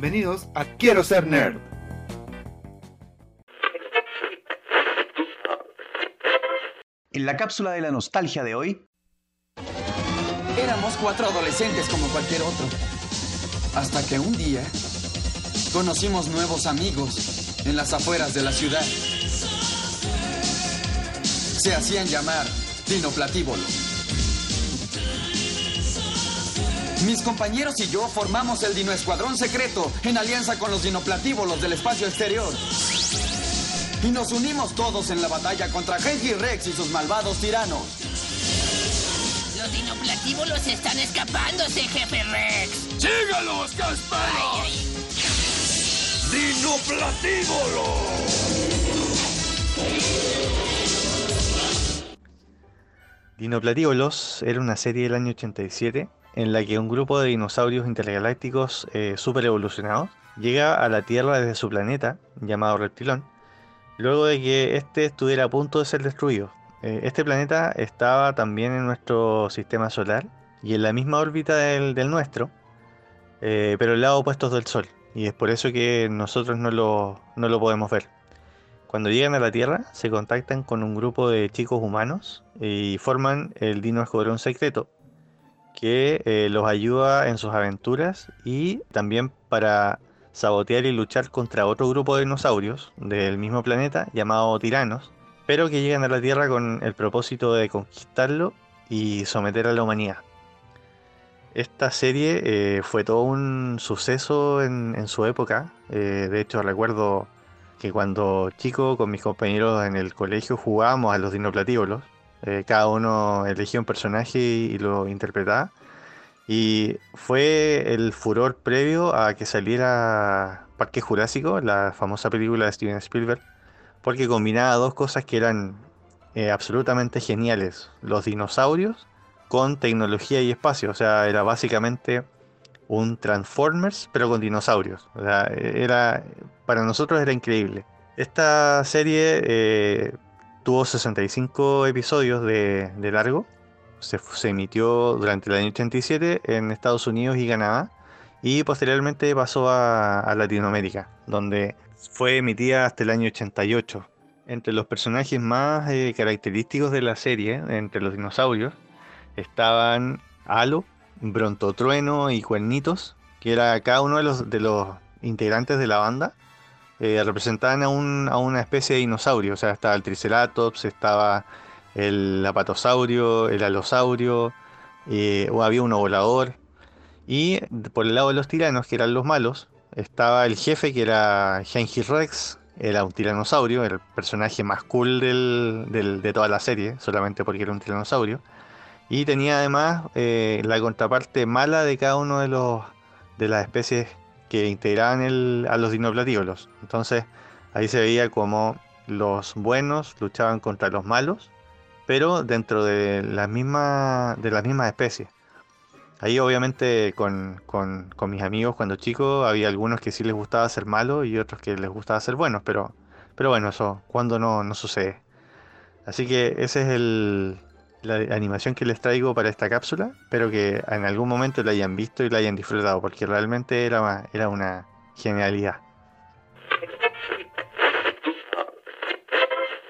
Bienvenidos a Quiero ser nerd. En la cápsula de la nostalgia de hoy, Éramos cuatro adolescentes como cualquier otro. Hasta que un día conocimos nuevos amigos en las afueras de la ciudad. Se hacían llamar Dinoplatívolos. Mis compañeros y yo formamos el Dino Escuadrón Secreto en alianza con los Dinoplatívolos del espacio exterior. Y nos unimos todos en la batalla contra Genji Rex y sus malvados tiranos. Los dinoplatívolos están escapándose, jefe Rex. ¡Sígalos, Casparo! Ay, ay. Dinoplatívolos era una serie del año 87 en la que un grupo de dinosaurios intergalácticos eh, super evolucionados llega a la Tierra desde su planeta, llamado Reptilón, luego de que este estuviera a punto de ser destruido. Eh, este planeta estaba también en nuestro sistema solar y en la misma órbita del, nuestro, eh, pero el lado opuesto del Sol, y es por eso que nosotros no lo, no lo podemos ver. Cuando llegan a la Tierra, se contactan con un grupo de chicos humanos y forman el Dino Escuadrón Secreto, que eh, los ayuda en sus aventuras y también para sabotear y luchar contra otro grupo de dinosaurios del mismo planeta llamado Tiranos, pero que llegan a la Tierra con el propósito de conquistarlo y someter a la humanidad. Esta serie eh, fue todo un suceso en, su época. eh, de hecho, recuerdo que cuando chico con mis compañeros en el colegio jugábamos a los dinoplatívolos. Eh, cada uno elegía un personaje y, lo interpretaba. Y fue el furor previo a que saliera Parque Jurásico, la famosa película de Steven Spielberg, porque combinaba dos cosas que eran eh, absolutamente geniales. Los dinosaurios con tecnología y espacio. O sea, era básicamente un Transformers, pero con dinosaurios. Sea, era, para nosotros era increíble. Esta serie eh, tuvo 65 episodios de, largo. Se, emitió durante el año 87 en Estados Unidos y Canadá. Y posteriormente pasó a, Latinoamérica, donde fue emitida hasta el año 88. Entre los personajes más eh, característicos de la serie, entre los dinosaurios, estaban Halo, Brontotrueno y Cuernitos, que era cada uno de los integrantes de la banda, eh, representaban a, un- a una especie de dinosaurio. O sea, estaba el Triceratops, estaba el apatosaurio, el alosaurio, eh, o había uno volador. Y por el lado de los tiranos, que eran los malos, estaba el jefe, que era Genji Rex, era un tiranosaurio, el personaje más cool del- de toda la serie, solamente porque era un tiranosaurio. Y tenía además eh, la contraparte mala de cada uno de los de las especies que integraban el- a los dinoplatívolos. Entonces ahí se veía como los buenos luchaban contra los malos, pero dentro de las mismas de las mismas especies. Ahí obviamente con, con- mis amigos cuando chicos había algunos que sí les gustaba ser malos y otros que les gustaba ser buenos, pero, pero bueno, eso cuando no, no sucede. Así que ese es el, la animación que les traigo para esta cápsula. Espero que en algún momento la hayan visto y la hayan disfrutado, porque realmente era, era una genialidad.